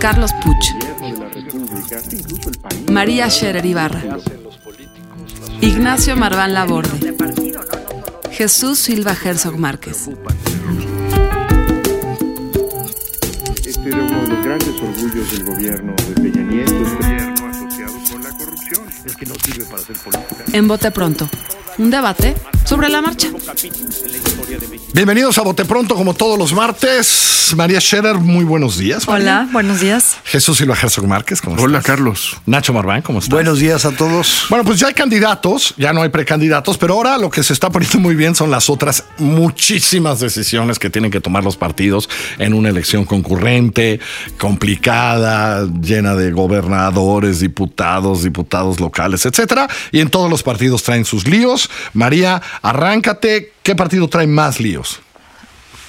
Carlos Puch. María Scherer Ibarra. Ignacio Marván Laborde. Jesús Silva Herzog Márquez. Este era uno de los grandes orgullos del gobierno de Peña Nieto, gobierno asociado con la corrupción. Es que no sirve para hacer política. En Bote Pronto, un debate sobre la marcha. Bienvenidos a Bote Pronto, como todos los martes. María Scherer, muy buenos días. María. Hola, buenos días. Jesús Silva Herzog Márquez, ¿cómo Hola, estás? Carlos. Nacho Marván, ¿cómo estás? Buenos días a todos. Bueno, pues ya hay candidatos, ya no hay precandidatos, pero ahora lo que se está poniendo muy bien son las otras muchísimas decisiones que tienen que tomar los partidos en una elección concurrente, complicada, llena de gobernadores, diputados, diputados locales, etcétera. Y en todos los partidos traen sus líos. María, arráncate. ¿Qué partido trae más líos?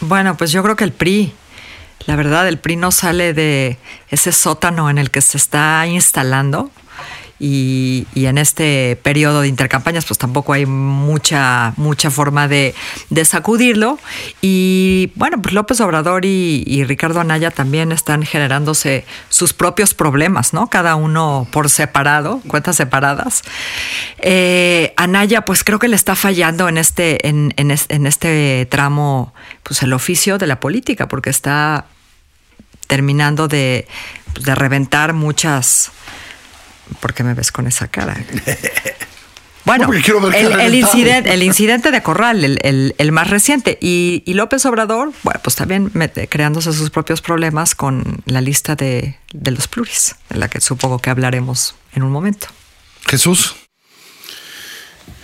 Bueno, pues yo creo que el PRI. La verdad, el PRI no sale de ese sótano en el que se está instalando. Y, en este periodo de intercampañas, pues tampoco hay mucha, mucha forma de, sacudirlo. Y bueno, pues López Obrador y, Ricardo Anaya también están generándose sus propios problemas, ¿no? Cada uno por separado, cuentas separadas. Eh, Anaya, pues creo que le está fallando en este, en, en este tramo, pues el oficio de la política, porque está terminando de, pues, de reventar muchas. ¿Por qué me ves con esa cara? Bueno, el, el incidente, el incidente de Corral, el, el- el más reciente. Y, y López Obrador, bueno, pues también mete- creándose sus propios problemas con la lista de, de los pluris, de la que supongo que hablaremos en un momento. Jesús.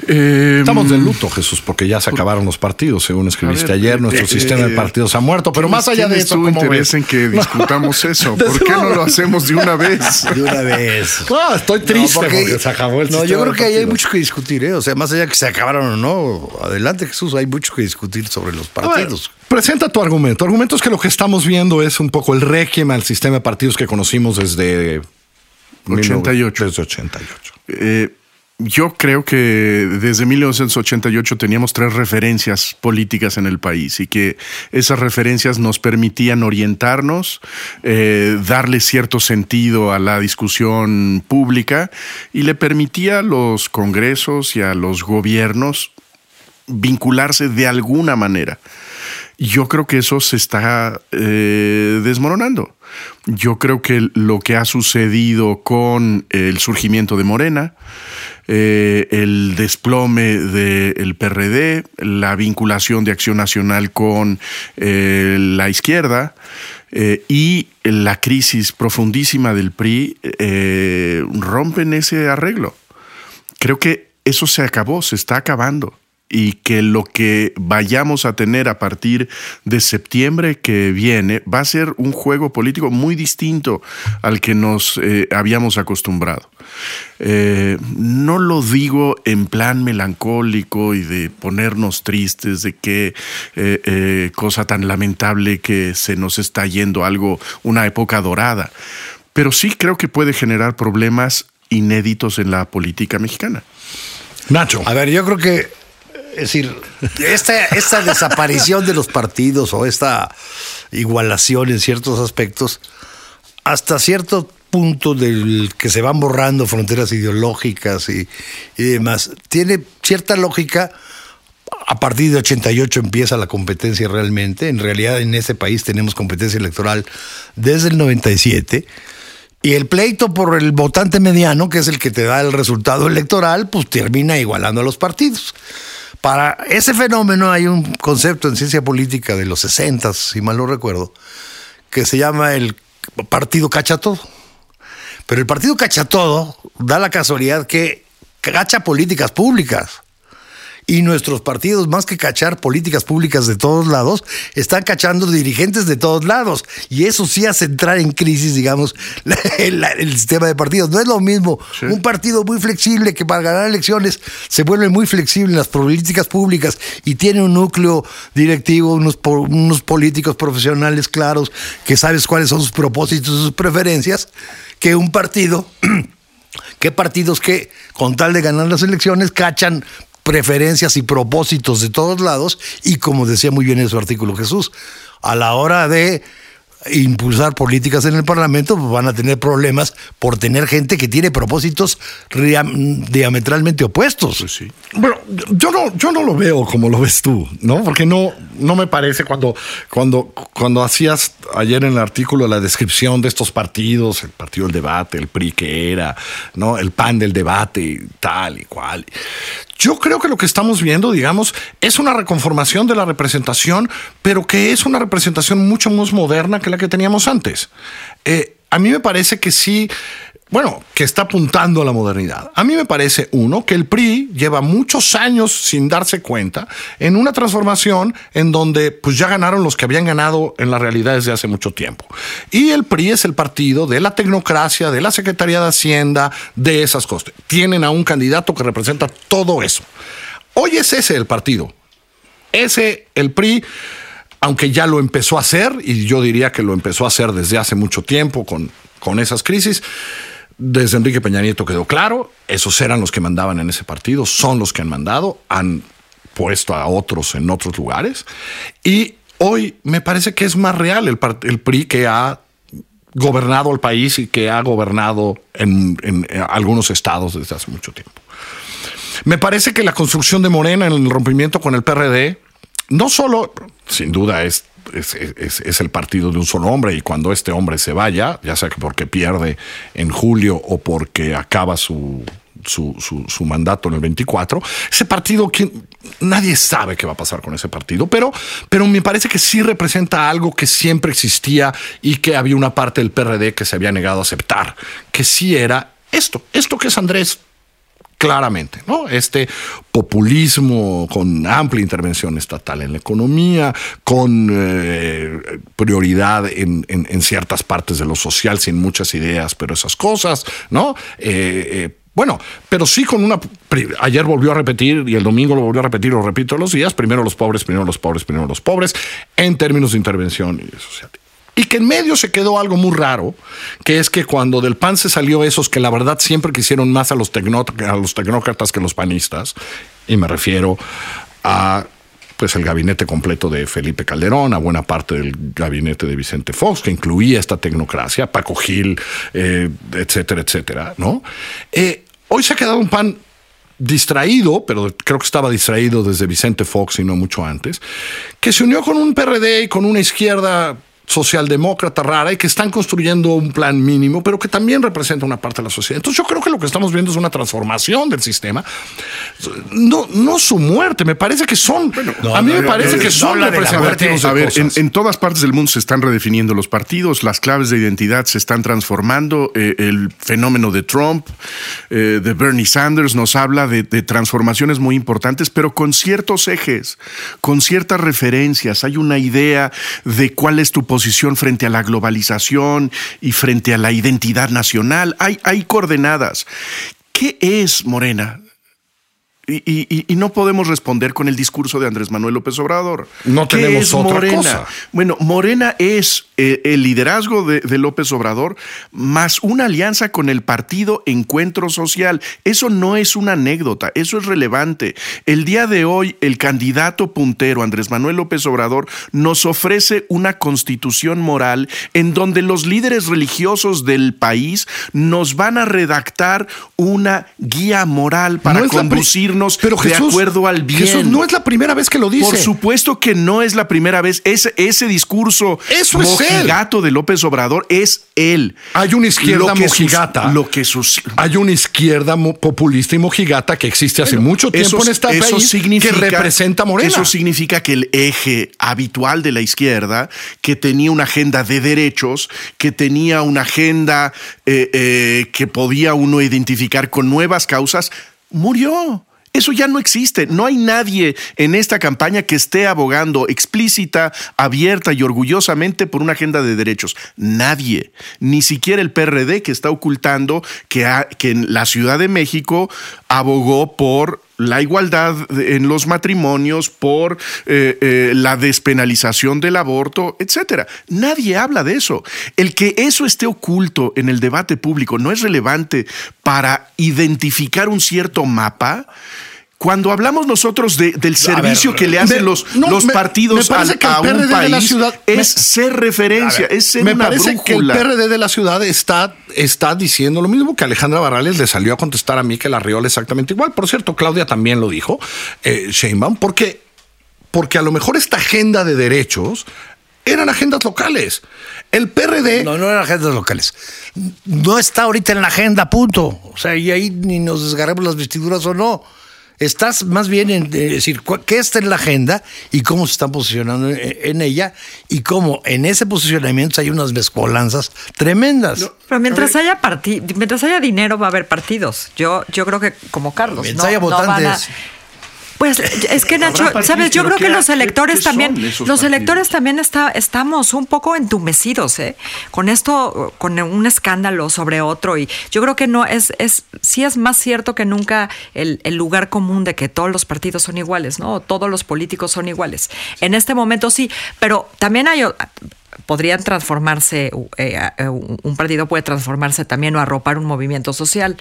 Eh, Estamos de luto, Jesús, porque ya se acabaron los partidos, según escribiste ver, ayer. Nuestro eh, sistema de eh, partidos ha muerto, pero más allá de ¿tienes eso, ¿cómo interés ves? en que discutamos eso? ¿Por qué no lo hacemos de una vez? De una vez. No, estoy triste No, porque, se acabó el No, sistema yo creo de que ahí hay mucho que discutir, ¿eh? O sea, más allá que se acabaron o no, adelante Jesús, hay mucho que discutir sobre los ver, partidos. presenta tu argumento. Tu argumento es que lo que estamos viendo es un poco el régimen al sistema de partidos que conocimos desde 88. Desde 88. Eh, yo creo que desde 1988 teníamos tres referencias políticas en el país y que esas referencias nos permitían orientarnos, eh, darle cierto sentido a la discusión pública y le permitía a los congresos y a los gobiernos vincularse de alguna manera. Yo creo que eso se está eh, desmoronando. Yo creo que lo que ha sucedido con el surgimiento de Morena, eh, el desplome del PRD, la vinculación de Acción Nacional con eh, la izquierda eh, y la crisis profundísima del PRI rompen ese arreglo. Creo que eso se acabó, se está acabando. Y que lo que vayamos a tener a partir de septiembre que viene va a ser un juego político muy distinto al que nos eh, habíamos acostumbrado. Eh, no lo digo en plan melancólico y de ponernos tristes de qué eh, eh, cosa tan lamentable que se nos está yendo algo, una época dorada. Pero sí creo que puede generar problemas inéditos en la política mexicana. Nacho. A ver, yo creo que, es decir, esta, esta desaparición de los partidos o esta igualación en ciertos aspectos, hasta cierto punto del que se van borrando fronteras ideológicas y, y demás, tiene cierta lógica. A partir de 88 empieza la competencia realmente. En realidad en ese país tenemos competencia electoral desde el 97. Y el pleito por el votante mediano, que es el que te da el resultado electoral, pues termina igualando a los partidos. Para ese fenómeno hay un concepto en ciencia política de los 60, si mal no recuerdo, que se llama el partido cacha todo. Pero el partido cacha todo da la casualidad que cacha políticas públicas. Y nuestros partidos, más que cachar políticas públicas de todos lados, están cachando dirigentes de todos lados. Y eso sí hace entrar en crisis, digamos, el, el sistema de partidos. No es lo mismo un partido muy flexible que para ganar elecciones se vuelve muy flexible en las políticas públicas y tiene un núcleo directivo, unos, unos políticos profesionales claros que sabes cuáles son sus propósitos, sus preferencias, que un partido ¿Qué partidos que, con tal de ganar las elecciones, cachan preferencias y propósitos de todos lados? Y como decía muy bien en su artículo Jesús, a la hora de impulsar políticas en el Parlamento, pues van a tener problemas por tener gente que tiene propósitos diametralmente opuestos. Pues bueno, yo no, yo no lo veo como lo ves tú, ¿no? Porque no, no me parece cuando, cuando, cuando hacías ayer en el artículo la descripción de estos partidos, el partido del debate, el PRI que era, ¿no? El PAN del debate, tal y cual. Yo creo que lo que estamos viendo, digamos, es una reconformación de la representación, pero que es una representación mucho más moderna que la que teníamos antes. Eh, a mí me parece que sí bueno, que está apuntando a la modernidad. A mí me parece, uno, que el PRI lleva muchos años sin darse cuenta en una transformación en donde pues ya ganaron los que habían ganado en la realidad desde hace mucho tiempo. Y el PRI es el partido de la tecnocracia, de la Secretaría de Hacienda, de esas cosas. Tienen a un candidato que representa todo eso. Hoy es ese el partido. Ese, el PRI aunque ya lo empezó a hacer, y yo diría que lo empezó a hacer desde hace mucho tiempo con, con esas crisis, desde Enrique Peña Nieto quedó claro, esos eran los que mandaban en ese partido, son los que han mandado, han puesto a otros en otros lugares. Y hoy me parece que es más real el, el PRI que ha gobernado el país y que ha gobernado en, en, algunos estados desde hace mucho tiempo. Me parece que la construcción de Morena en el rompimiento con el PRD, no solo, sin duda, es es, el partido de un solo hombre y cuando este hombre se vaya, ya sea que porque pierde en julio o porque acaba su, su, su, mandato en el 24, ese partido, que nadie sabe qué va a pasar con ese partido, pero, pero me parece que sí representa algo que siempre existía y que había una parte del PRD que se había negado a aceptar, que sí era esto, esto que es Andrés claramente, ¿no? Este populismo con amplia intervención estatal en la economía, con eh, prioridad en, ciertas partes de lo social, sin muchas ideas, pero esas cosas, ¿no? Eh, eh, bueno, pero sí con una... Ayer volvió a repetir y el domingo lo volvió a repetir, lo repito los días, primero los pobres, primero los pobres, primero los pobres, en términos de intervención social. Y que en medio se quedó algo muy raro, que es que cuando del PAN se salió esos que la verdad siempre quisieron más a los, a los tecnócratas que los panistas, y me refiero a pues el gabinete completo de Felipe Calderón, a buena parte del gabinete de Vicente Fox, que incluía esta tecnocracia, Paco Gil, eh, etcétera, etcétera, ¿no? Eh, hoy se ha quedado un pan distraído, pero creo que estaba distraído desde Vicente Fox y no mucho antes, que se unió con un PRD y con una izquierda socialdemócrata rara y que están construyendo un plan mínimo, pero que también representa una parte de la sociedad. Entonces yo creo que lo que estamos viendo es una transformación del sistema, no, no su muerte, me parece que son, a mí me parece que son representativos A ver, en, todas partes del mundo se están redefiniendo los partidos, las claves de identidad se están transformando, eh, el fenómeno de Trump, eh, de Bernie Sanders nos habla de, de transformaciones muy importantes, pero con ciertos ejes, con ciertas referencias, hay una idea de cuál es tu posición frente a la globalización y frente a la identidad nacional. Hay, hay coordenadas. ¿Qué es Morena? Y, no podemos responder con el discurso de Andrés Manuel López Obrador. No tenemos otra Morena? cosa. Bueno, Morena es eh, el liderazgo de, López Obrador más una alianza con el partido Encuentro Social. Eso no es una anécdota, eso es relevante. El día de hoy, el candidato puntero Andrés Manuel López Obrador nos ofrece una constitución moral en donde los líderes religiosos del país nos van a redactar una guía moral para pero de acuerdo al bien. Jesús no es la primera vez que lo dice. Por supuesto que no es la primera vez. Ese, ese discurso Eso mojigato de López Obrador es él. Hay una izquierda mojigata. lo que sus, hay una izquierda populista y mojigata que existe hace mucho tiempo en esta eso país que representa Morena. Eso significa que el eje habitual de la izquierda, que tenía una agenda de derechos, que tenía una agenda eh, eh, que podía uno identificar con nuevas causas, murió Eso ya no existe. No hay nadie en esta campaña que esté abogando explícita, abierta y orgullosamente por una agenda de derechos. Nadie. Ni siquiera el PRD que está ocultando que, que en la Ciudad de México abogó por la igualdad en los matrimonios, por eh, eh, la despenalización del aborto, etcétera. Nadie habla de eso. El que eso esté oculto en el debate público no es relevante para identificar un cierto mapa. Cuando hablamos nosotros del servicio que le hacen los, los partidos a, un país, es ser referencia, es ser me una parece que el PRD de la ciudad está, está diciendo lo mismo que Alejandra Barrales le salió a contestar a mí que la Riola exactamente igual. Por cierto, Claudia también lo dijo, eh, Sheinbaum, porque, porque a lo mejor esta agenda de derechos eran agendas locales. El PRD. No, no eran agendas locales. No está ahorita en la agenda, punto. O sea, y ahí ni nos desgarremos las vestiduras o no. Estás más bien en decir qué está en la agenda y cómo se están posicionando en, ella y cómo en ese posicionamiento hay unas mezcolanzas tremendas. pero mientras haya mientras haya dinero va a haber partidos. Yo, yo creo que como Carlos. Mientras haya votantes. Pues es que Nacho, sabes, yo creo que los electores también, los electores también está, estamos un poco entumecidos, ¿eh? Con esto, con un escándalo sobre otro y yo creo que no es, es, sí es más cierto que nunca el, lugar común de que todos los partidos son iguales, ¿no? Todos los políticos son iguales. En este momento sí, pero también hay podrían transformarse, eh, eh, un partido puede transformarse también o arropar un movimiento social,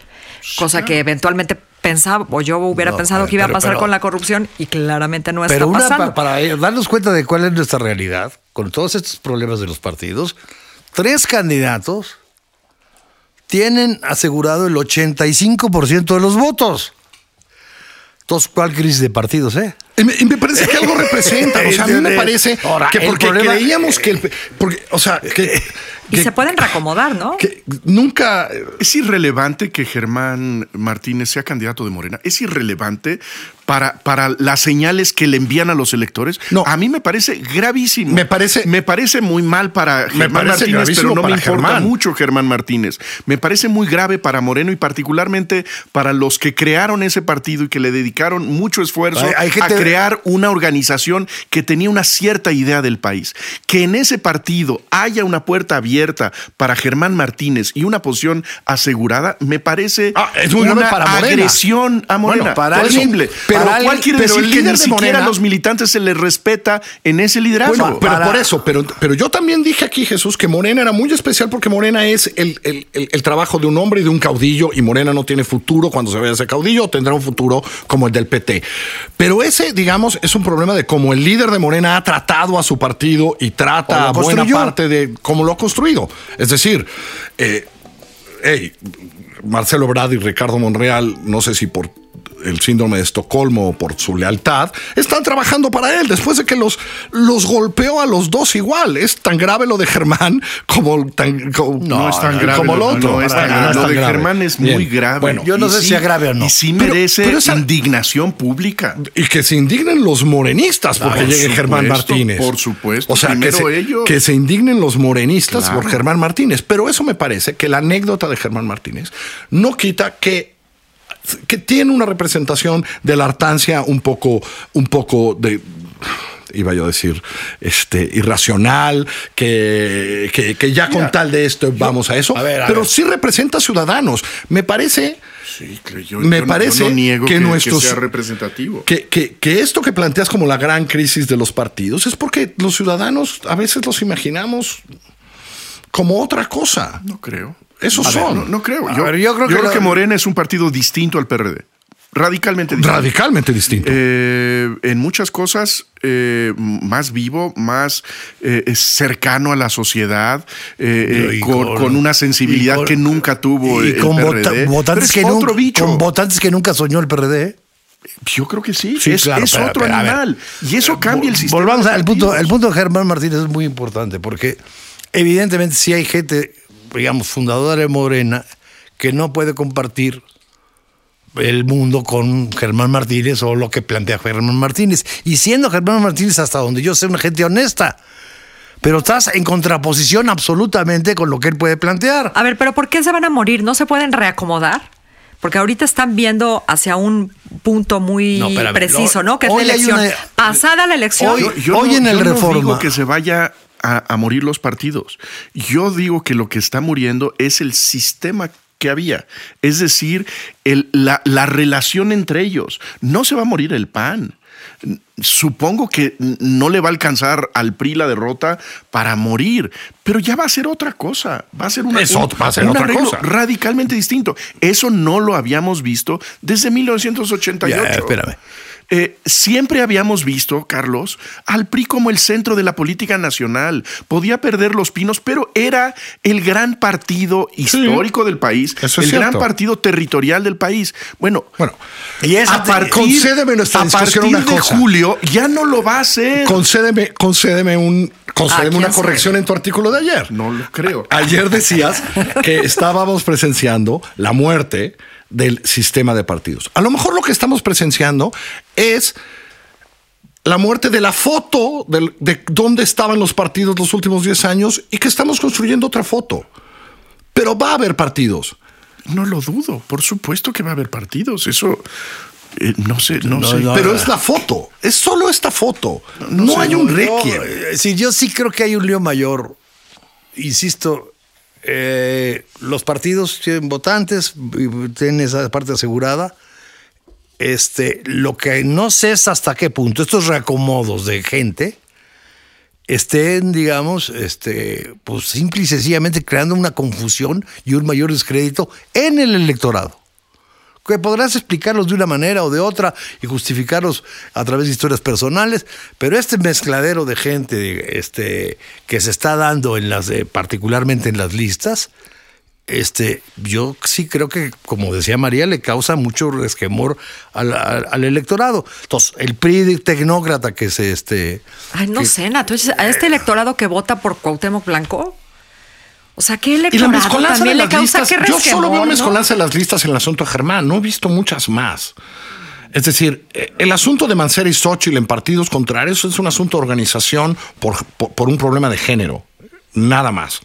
cosa que eventualmente pensaba, o yo hubiera pensado que iba a pasar con la corrupción y claramente no está pasando. para darnos cuenta de cuál es nuestra realidad, con todos estos problemas de los partidos, tres candidatos tienen asegurado el 85% de los votos. Entonces, ¿cuál crisis de partidos, eh? Y me, parece que algo representa. O sea, a mí me parece que porque creíamos que el. Porque, o sea, que. Y se pueden reacomodar, ¿no? Que nunca. Es irrelevante que Germán Martínez sea candidato de Morena. Es irrelevante para, para las señales que le envían a los electores. No. A mí me parece gravísimo. Me parece. Me parece muy mal para Germán Martínez, pero no me importa mucho Germán Martínez. Me parece muy grave para Moreno y particularmente para los que crearon ese partido y que le dedicaron mucho esfuerzo hay, a crear una organización que tenía una cierta idea del país. Que en ese partido haya una puerta abierta para Germán Martínez y una posición asegurada, me parece ah, es una agresión a Morena. para pero ¿cuál quiere decir que ni siquiera a los militantes se les respeta en ese liderazgo? pero por eso, pero, pero yo también dije aquí, Jesús, que Morena era muy especial porque Morena es el, el, trabajo de un hombre y de un caudillo y Morena no tiene futuro cuando se vea ese caudillo, tendrá un futuro como el del PT. Pero ese, digamos, es un problema de cómo el líder de Morena ha tratado a su partido y trata a buena parte de cómo lo ha construido. Es decir, eh, Marcelo Brad y Ricardo Monreal, no sé si por el síndrome de Estocolmo por su lealtad, están trabajando para él después de que los, los golpeó a los dos igual. Es tan grave lo de Germán como, tan, no, es tan grave como lo otro. lo de Germán es muy grave. Bueno, yo no sé si es grave o no. Y sí merece indignación pública. Y que se indignen los morenistas porque llegue Germán Martínez. Por supuesto. O sea, que se, que se, indignen los morenistas por Germán Martínez. Pero eso me parece que la anécdota de Germán Martínez no quita que que tiene una representación de la hartancia un poco, un poco de iba yo a decir, este, irracional, que, que, ya con tal de esto vamos a eso, pero sí representa ciudadanos. Me parece... Sí, yo, me parece niego que, nuestros, sea representativo. Que, que, esto que planteas como la gran crisis de los partidos es porque los ciudadanos a veces los imaginamos como otra cosa. No creo. Esos son. no, creo. Yo, creo, que, Morena es un partido distinto al PRD. Radicalmente distinto. Radicalmente distinto. Eh, en muchas cosas eh, más vivo, más eh, cercano a la sociedad, con, una sensibilidad que nunca tuvo el con PRD. votantes que otro bicho. Con votantes que nunca soñó el PRD. Yo creo que sí. es, otro animal. y eso cambia el sistema. Volvamos al punto. El punto de Germán Martínez es muy importante porque evidentemente si hay gente digamos, fundadora de Morena, que no puede compartir el mundo con Germán Martínez o lo que plantea Germán Martínez. Y siendo Germán Martínez, hasta donde yo sé, una gente honesta. Pero estás en contraposición absolutamente con lo que él puede plantear. A ver, pero ¿por qué se van a morir? ¿No se pueden reacomodar? Porque ahorita están viendo hacia un punto muy No, espérame, preciso, no, ¿no? Que es la elección. una- Pasada la elección. Hoy- Yo Hoy no- en el yo no Reforma- digo que se vaya a, a morir los partidos. Yo digo que lo que está muriendo es el sistema que había. Es decir, el- la, la relación entre ellos. No se va a morir el PAN. Supongo que no le va a alcanzar al PRI la derrota para morir, pero ya va a ser otra cosa. Va a ser una, un- va a ser un otra cosa. radicalmente distinto. Eso no lo habíamos visto desde 1988. Ya, espérame. Eh, siempre habíamos visto, Carlos, al PRI como el centro de la política nacional. Podía perder los pinos, pero era el gran partido histórico del país, eso es el gran cierto. partido territorial del país. Bueno, Bueno, Y esa a partir, concédeme nuestra a partir una de cosa. julio ya no lo va a hacer. concédeme, concédeme un, concédeme ¿A una corrección en tu artículo de ayer. no lo creo. Ayer decías que estábamos presenciando la muerte del sistema de partidos. A lo mejor lo que estamos presenciando es la muerte de la foto de dónde estaban los partidos los últimos 10 años y que estamos construyendo otra foto. Pero va a haber partidos. No lo dudo. Por supuesto que va a haber partidos. Eso eh, no sé, no, No, sé. no, Pero es la foto. Es solo esta foto. No, sé, hay un no, requiem. Eh, Sí, yo sí creo que hay un lío mayor. Insisto, eh, los partidos tienen votantes, y tienen esa parte asegurada. Este, lo que no sé es hasta qué punto estos reacomodos de gente estén, digamos, este, pues simple y sencillamente creando una confusión y un mayor descrédito en el electorado que podrás explicarlos de una manera o de otra y justificarlos a través de historias personales, pero este mezcladero de gente este, que se está dando en las, eh, particularmente en las listas, este, yo sí creo que, como decía María, le causa mucho resquemor al, al- al electorado. Entonces, el PRI tecnócrata que se este. Ay, no que- sé, Nato. ¿es ¿A este electorado que vota por Cuauhtémoc Blanco? O sea, ¿qué Y la electorado de también le causa listas, qué yo solo veo ¿no? mezcolanza de las listas en el asunto de Germán, no he visto muchas más. Es decir, eh, el asunto de Mancera y Xochitl en partidos contrarios es un asunto de organización por, por, por un problema de género, nada más.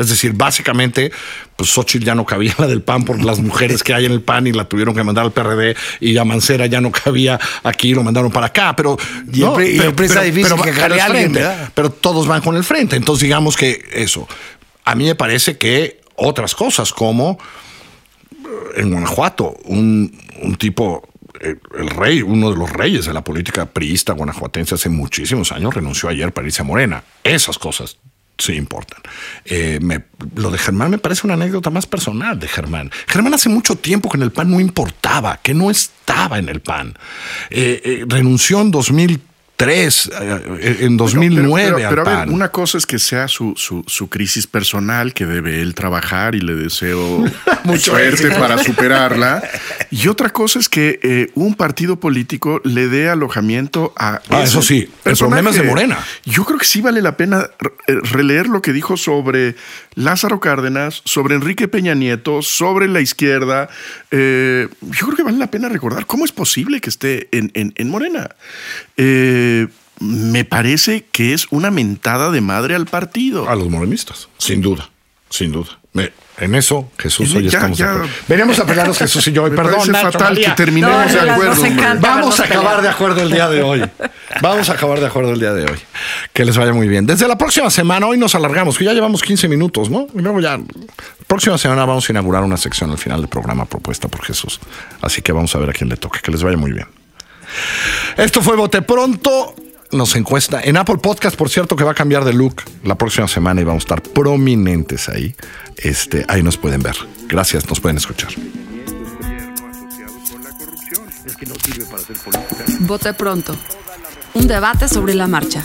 Es decir, básicamente, pues Xochitl ya no cabía la del PAN por las mujeres que hay en el PAN y la tuvieron que mandar al PRD y a Mancera ya no cabía aquí y lo mandaron para acá, pero... Y el difícil que pero todos van con el frente. Entonces, digamos que eso. A mí me parece que otras cosas, como eh, en Guanajuato, un, un tipo, eh, el rey, uno de los reyes de la política priista guanajuatense hace muchísimos años, renunció ayer para irse a Morena. Esas cosas sí importan. Eh, me- lo de Germán me parece una anécdota más personal de Germán. Germán hace mucho tiempo que en el PAN no importaba, que no estaba en el PAN. Eh, eh, renunció en 2003, eh, en 2009 Pero, pero- pero al a ver, una cosa es que sea su, su, su crisis personal, que debe él trabajar y le deseo suerte para superarla. Y otra cosa es que eh, un partido político le dé alojamiento a. Ah, eso sí, el problema es de Morena. Yo creo que sí vale la pena re- eh, releer lo que dijo sobre Lázaro Cárdenas, sobre Enrique Peña Nieto, sobre la izquierda. Eh, yo creo que vale la pena recordar cómo es posible que esté en, en- en Morena. Eh, me parece que es una mentada de madre al partido. A los morenistas, sin duda, sin duda. Me- en eso, Jesús, hoy Ya, estamos de acuerdo. Veníamos a pelearnos, Jesús y yo. Me Perdón, Nacho, fatal María. que terminemos No, de acuerdo. Vamos a acabar de acuerdo el día de hoy. Vamos a acabar de acuerdo el día de hoy. Que les vaya muy bien. Desde la próxima semana, hoy nos alargamos, que ya llevamos 15 minutos, ¿no? Y luego ya, próxima semana vamos a inaugurar una sección al final del programa propuesta por Jesús. Así que vamos a ver a quién le toca. Que les vaya muy bien. Esto fue Bote Pronto. Nos encuesta en Apple Podcast, por cierto, que va a cambiar de look la próxima semana y vamos a estar prominentes ahí. Este, ahí nos pueden ver. Gracias, nos pueden escuchar. Vote pronto. Un debate sobre la marcha.